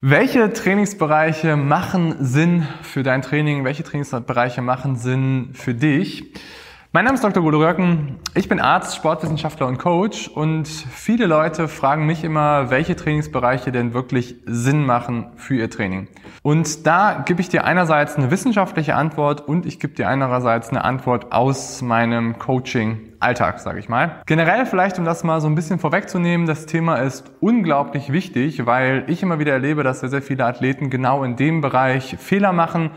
Welche Trainingsbereiche machen Sinn für dein Training? Welche Trainingsbereiche machen Sinn für dich? Mein Name ist Dr. Golo Röcken. Ich bin Arzt, Sportwissenschaftler und Coach und viele Leute fragen mich immer, welche Trainingsbereiche denn wirklich Sinn machen für ihr Training. Und da gebe ich dir einerseits eine wissenschaftliche Antwort und ich gebe dir andererseits eine Antwort aus meinem Coaching Alltag, sage ich mal. Generell vielleicht, um das mal so ein bisschen vorwegzunehmen, das Thema ist unglaublich wichtig, weil ich immer wieder erlebe, dass sehr, sehr viele Athleten genau in dem Bereich Fehler machen,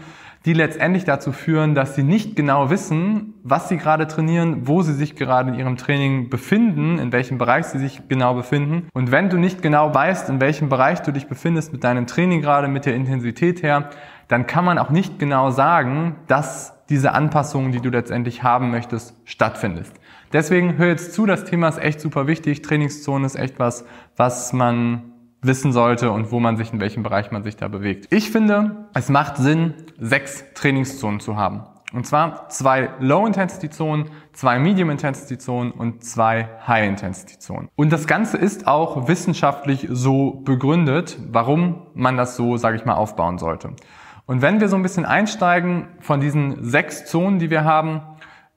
die letztendlich dazu führen, dass sie nicht genau wissen, was sie gerade trainieren, wo sie sich gerade in ihrem Training befinden, in welchem Bereich sie sich genau befinden. Und wenn du nicht genau weißt, in welchem Bereich du dich befindest mit deinem Training gerade, mit der Intensität her, dann kann man auch nicht genau sagen, dass diese Anpassungen, die du letztendlich haben möchtest, stattfindest. Deswegen hör jetzt zu, das Thema ist echt super wichtig. Trainingszone ist echt was, was man wissen sollte und wo man sich, in welchem Bereich man sich da bewegt. Ich finde, es macht Sinn, sechs Trainingszonen zu haben. Und zwar zwei Low-Intensity-Zonen, zwei Medium-Intensity-Zonen und zwei High-Intensity-Zonen. Und das Ganze ist auch wissenschaftlich so begründet, warum man das so, sage ich mal, aufbauen sollte. Und wenn wir so ein bisschen einsteigen von diesen sechs Zonen, die wir haben,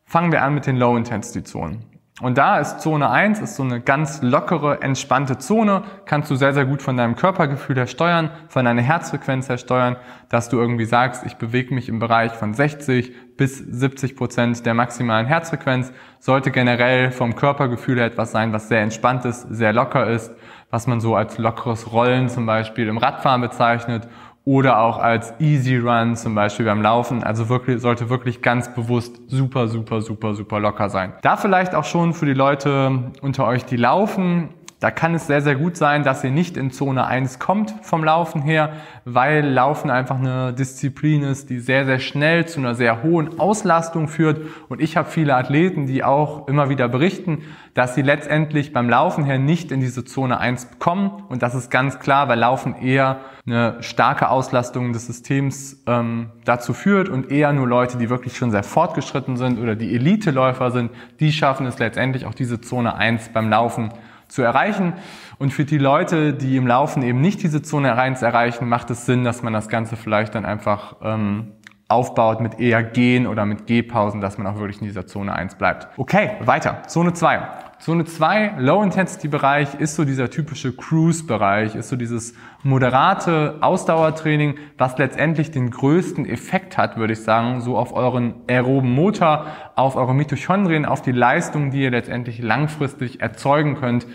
fangen wir an mit den Low-Intensity-Zonen. Und da ist Zone 1, ist so eine ganz lockere, entspannte Zone, kannst du sehr, sehr gut von deinem Körpergefühl her steuern, von deiner Herzfrequenz her steuern, dass du irgendwie sagst, ich bewege mich im Bereich von 60 bis 70 Prozent der maximalen Herzfrequenz, sollte generell vom Körpergefühl her etwas sein, was sehr entspannt ist, sehr locker ist, was man so als lockeres Rollen zum Beispiel im Radfahren bezeichnet oder auch als Easy Run zum Beispiel beim Laufen. Also wirklich, sollte wirklich ganz bewusst super, super, super, super locker sein. Da vielleicht auch schon für die Leute unter euch, die laufen, da kann es sehr, sehr gut sein, dass ihr nicht in Zone 1 kommt vom Laufen her, weil Laufen einfach eine Disziplin ist, die sehr, sehr schnell zu einer sehr hohen Auslastung führt. Und ich habe viele Athleten, die auch immer wieder berichten, dass sie letztendlich beim Laufen her nicht in diese Zone 1 kommen. Und das ist ganz klar, weil Laufen eher eine starke Auslastung des Systems ähm, dazu führt und eher nur Leute, die wirklich schon sehr fortgeschritten sind oder die Elite-Läufer sind, die schaffen es letztendlich auch diese Zone 1 beim Laufen zu erreichen. Und für die Leute, die im Laufen eben nicht diese Zone 1 erreichen, macht es Sinn, dass man das Ganze vielleicht dann einfach ähm, aufbaut mit eher Gehen oder mit Gehpausen, dass man auch wirklich in dieser Zone 1 bleibt. Okay, weiter. Zone 2. Zone 2, Low-Intensity-Bereich, ist so dieser typische Cruise-Bereich, ist so dieses moderate Ausdauertraining, was letztendlich den größten Effekt hat, würde ich sagen, so auf euren aeroben Motor, auf eure Mitochondrien, auf die Leistung, die ihr letztendlich langfristig erzeugen könnt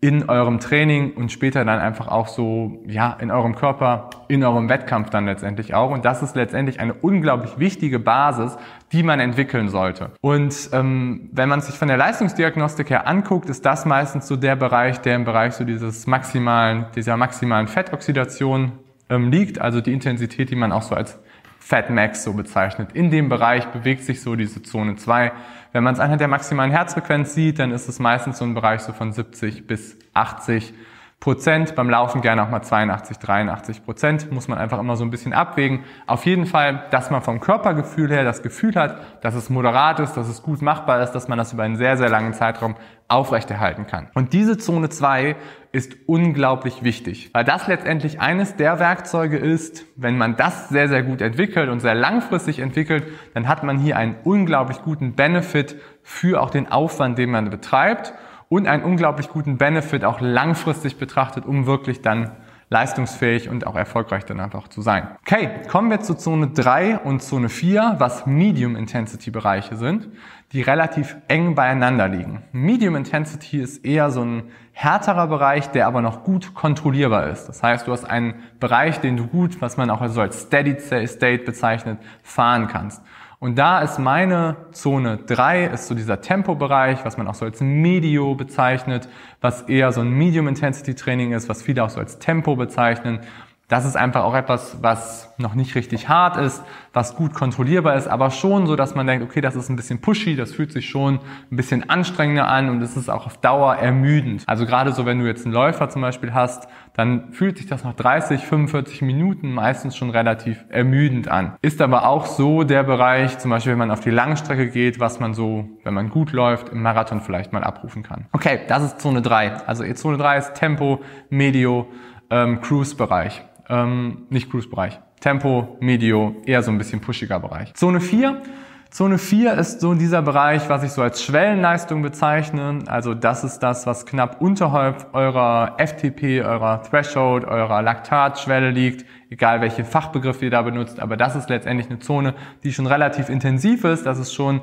in eurem Training und später dann einfach auch so, ja, in eurem Körper, in eurem Wettkampf dann letztendlich auch. Und das ist letztendlich eine unglaublich wichtige Basis, die man entwickeln sollte. Und ähm, wenn man sich von der Leistungsdiagnostik her anguckt, ist das meistens so der Bereich, der im Bereich so dieses maximalen, dieser maximalen Fettoxidation ähm, liegt, also die Intensität, die man auch so als Fat Max so bezeichnet. In dem Bereich bewegt sich so diese Zone 2. Wenn man es anhand der maximalen Herzfrequenz sieht, dann ist es meistens so ein Bereich so von 70 bis 80 Prozent, beim Laufen gerne auch mal 82, 83 Prozent, muss man einfach immer so ein bisschen abwägen. Auf jeden Fall, dass man vom Körpergefühl her das Gefühl hat, dass es moderat ist, dass es gut machbar ist, dass man das über einen sehr, sehr langen Zeitraum aufrechterhalten kann. Und diese Zone 2 ist unglaublich wichtig, weil das letztendlich eines der Werkzeuge ist, wenn man das sehr, sehr gut entwickelt und sehr langfristig entwickelt, dann hat man hier einen unglaublich guten Benefit für auch den Aufwand, den man betreibt und einen unglaublich guten Benefit auch langfristig betrachtet, um wirklich dann leistungsfähig und auch erfolgreich dann einfach zu sein. Okay, kommen wir zu Zone 3 und Zone 4, was Medium Intensity Bereiche sind, die relativ eng beieinander liegen. Medium Intensity ist eher so ein härterer Bereich, der aber noch gut kontrollierbar ist. Das heißt, du hast einen Bereich, den du gut, was man auch so als Steady State bezeichnet, fahren kannst. Und da ist meine Zone 3, ist so dieser Tempobereich, was man auch so als Medio bezeichnet, was eher so ein Medium-Intensity-Training ist, was viele auch so als Tempo bezeichnen. Das ist einfach auch etwas, was noch nicht richtig hart ist, was gut kontrollierbar ist, aber schon so, dass man denkt, okay, das ist ein bisschen pushy, das fühlt sich schon ein bisschen anstrengender an und es ist auch auf Dauer ermüdend. Also gerade so, wenn du jetzt einen Läufer zum Beispiel hast, dann fühlt sich das nach 30, 45 Minuten meistens schon relativ ermüdend an. Ist aber auch so der Bereich, zum Beispiel wenn man auf die Langstrecke geht, was man so, wenn man gut läuft, im Marathon vielleicht mal abrufen kann. Okay, das ist Zone 3. Also Zone 3 ist Tempo, Medio, ähm, Cruise-Bereich ähm, nicht Cruise-Bereich. Tempo, Medio, eher so ein bisschen pushiger Bereich. Zone 4. Zone 4 ist so dieser Bereich, was ich so als Schwellenleistung bezeichne. Also das ist das, was knapp unterhalb eurer FTP, eurer Threshold, eurer Laktatschwelle liegt egal welche Fachbegriffe ihr da benutzt, aber das ist letztendlich eine Zone, die schon relativ intensiv ist. Das ist schon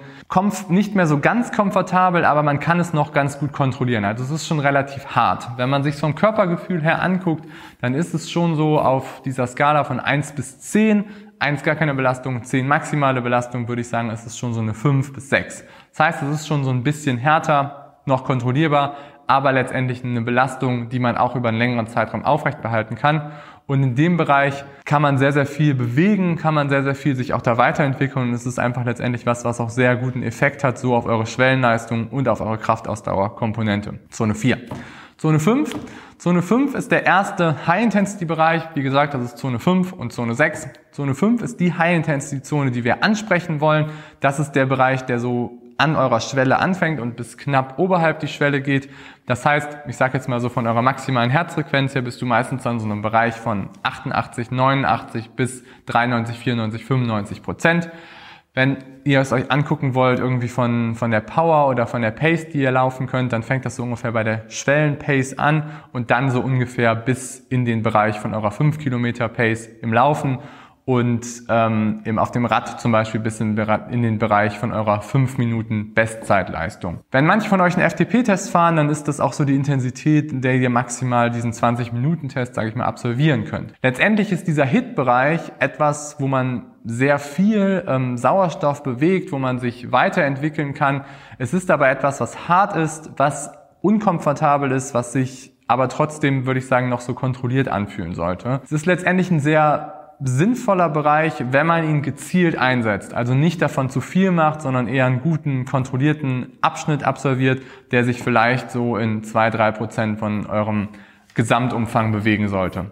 nicht mehr so ganz komfortabel, aber man kann es noch ganz gut kontrollieren. Also es ist schon relativ hart. Wenn man sich vom Körpergefühl her anguckt, dann ist es schon so auf dieser Skala von 1 bis 10. 1 gar keine Belastung, 10 maximale Belastung, würde ich sagen, ist es schon so eine 5 bis 6. Das heißt, es ist schon so ein bisschen härter, noch kontrollierbar, aber letztendlich eine Belastung, die man auch über einen längeren Zeitraum aufrechtbehalten kann. Und in dem Bereich kann man sehr, sehr viel bewegen, kann man sehr, sehr viel sich auch da weiterentwickeln. Und es ist einfach letztendlich was, was auch sehr guten Effekt hat, so auf eure Schwellenleistung und auf eure Kraftausdauerkomponente. Zone 4. Zone 5. Zone 5 ist der erste High-Intensity-Bereich. Wie gesagt, das ist Zone 5 und Zone 6. Zone 5 ist die High-Intensity-Zone, die wir ansprechen wollen. Das ist der Bereich, der so an eurer Schwelle anfängt und bis knapp oberhalb die Schwelle geht. Das heißt, ich sage jetzt mal so von eurer maximalen Herzfrequenz her bist du meistens an so einem Bereich von 88, 89 bis 93, 94, 95 Prozent. Wenn ihr es euch angucken wollt, irgendwie von, von der Power oder von der Pace, die ihr laufen könnt, dann fängt das so ungefähr bei der Schwellen-Pace an und dann so ungefähr bis in den Bereich von eurer 5 Kilometer Pace im Laufen und ähm, eben auf dem Rad zum Beispiel bis in, in den Bereich von eurer 5 Minuten Bestzeitleistung. Wenn manche von euch einen FTP-Test fahren, dann ist das auch so die Intensität, in der ihr maximal diesen 20-Minuten-Test, sage ich mal, absolvieren könnt. Letztendlich ist dieser Hit-Bereich etwas, wo man sehr viel ähm, Sauerstoff bewegt, wo man sich weiterentwickeln kann. Es ist aber etwas, was hart ist, was unkomfortabel ist, was sich aber trotzdem, würde ich sagen, noch so kontrolliert anfühlen sollte. Es ist letztendlich ein sehr sinnvoller Bereich, wenn man ihn gezielt einsetzt. Also nicht davon zu viel macht, sondern eher einen guten, kontrollierten Abschnitt absolviert, der sich vielleicht so in zwei drei Prozent von eurem Gesamtumfang bewegen sollte.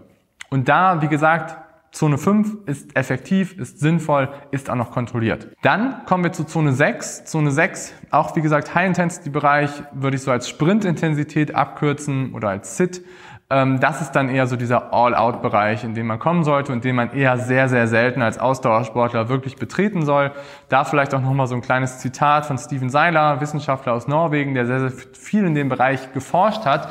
Und da, wie gesagt, Zone 5 ist effektiv, ist sinnvoll, ist auch noch kontrolliert. Dann kommen wir zu Zone 6. Zone 6, auch wie gesagt High-Intensity-Bereich, würde ich so als Sprintintensität abkürzen oder als SIT. Ähm, das ist dann eher so dieser All-Out-Bereich, in den man kommen sollte und den man eher sehr, sehr selten als Ausdauersportler wirklich betreten soll. Da vielleicht auch nochmal so ein kleines Zitat von Steven Seiler, Wissenschaftler aus Norwegen, der sehr, sehr viel in dem Bereich geforscht hat.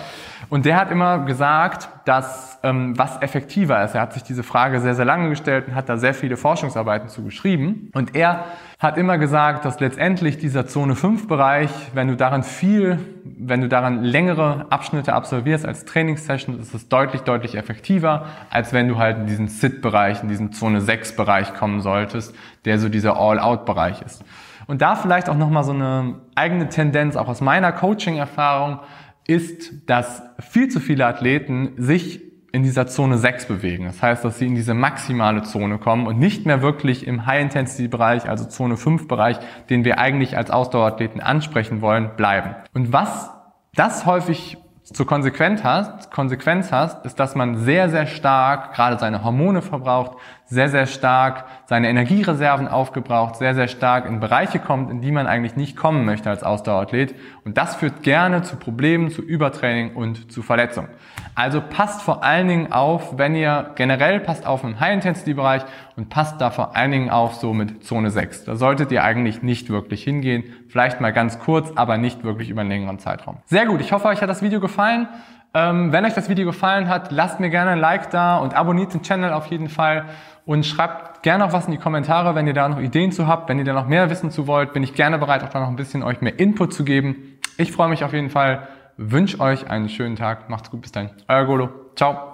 Und der hat immer gesagt, dass ähm, was effektiver ist. Er hat sich diese Frage sehr, sehr lange gestellt und hat da sehr viele Forschungsarbeiten zu geschrieben. Und er hat immer gesagt, dass letztendlich dieser Zone 5 Bereich, wenn du daran viel, wenn du daran längere Abschnitte absolvierst als Trainingssession, ist es deutlich, deutlich effektiver, als wenn du halt in diesen Sit-Bereich, in diesen Zone 6 Bereich kommen solltest, der so dieser All-Out-Bereich ist. Und da vielleicht auch nochmal so eine eigene Tendenz, auch aus meiner Coaching-Erfahrung, ist, dass viel zu viele Athleten sich in dieser Zone 6 bewegen. Das heißt, dass sie in diese maximale Zone kommen und nicht mehr wirklich im High-Intensity-Bereich, also Zone 5-Bereich, den wir eigentlich als Ausdauerathleten ansprechen wollen, bleiben. Und was das häufig zur Konsequenz hast, Konsequenz hast, ist, dass man sehr, sehr stark gerade seine Hormone verbraucht, sehr, sehr stark seine Energiereserven aufgebraucht, sehr, sehr stark in Bereiche kommt, in die man eigentlich nicht kommen möchte als Ausdauerathlet. Und das führt gerne zu Problemen, zu Übertraining und zu Verletzungen. Also passt vor allen Dingen auf, wenn ihr generell passt auf im High-Intensity-Bereich und passt da vor allen Dingen auf so mit Zone 6. Da solltet ihr eigentlich nicht wirklich hingehen. Vielleicht mal ganz kurz, aber nicht wirklich über einen längeren Zeitraum. Sehr gut, ich hoffe, euch hat das Video gefallen. Ähm, wenn euch das Video gefallen hat, lasst mir gerne ein Like da und abonniert den Channel auf jeden Fall und schreibt gerne noch was in die Kommentare, wenn ihr da noch Ideen zu habt, wenn ihr da noch mehr wissen zu wollt, bin ich gerne bereit, auch da noch ein bisschen euch mehr Input zu geben. Ich freue mich auf jeden Fall, wünsche euch einen schönen Tag, macht's gut, bis dann. Euer Golo, ciao.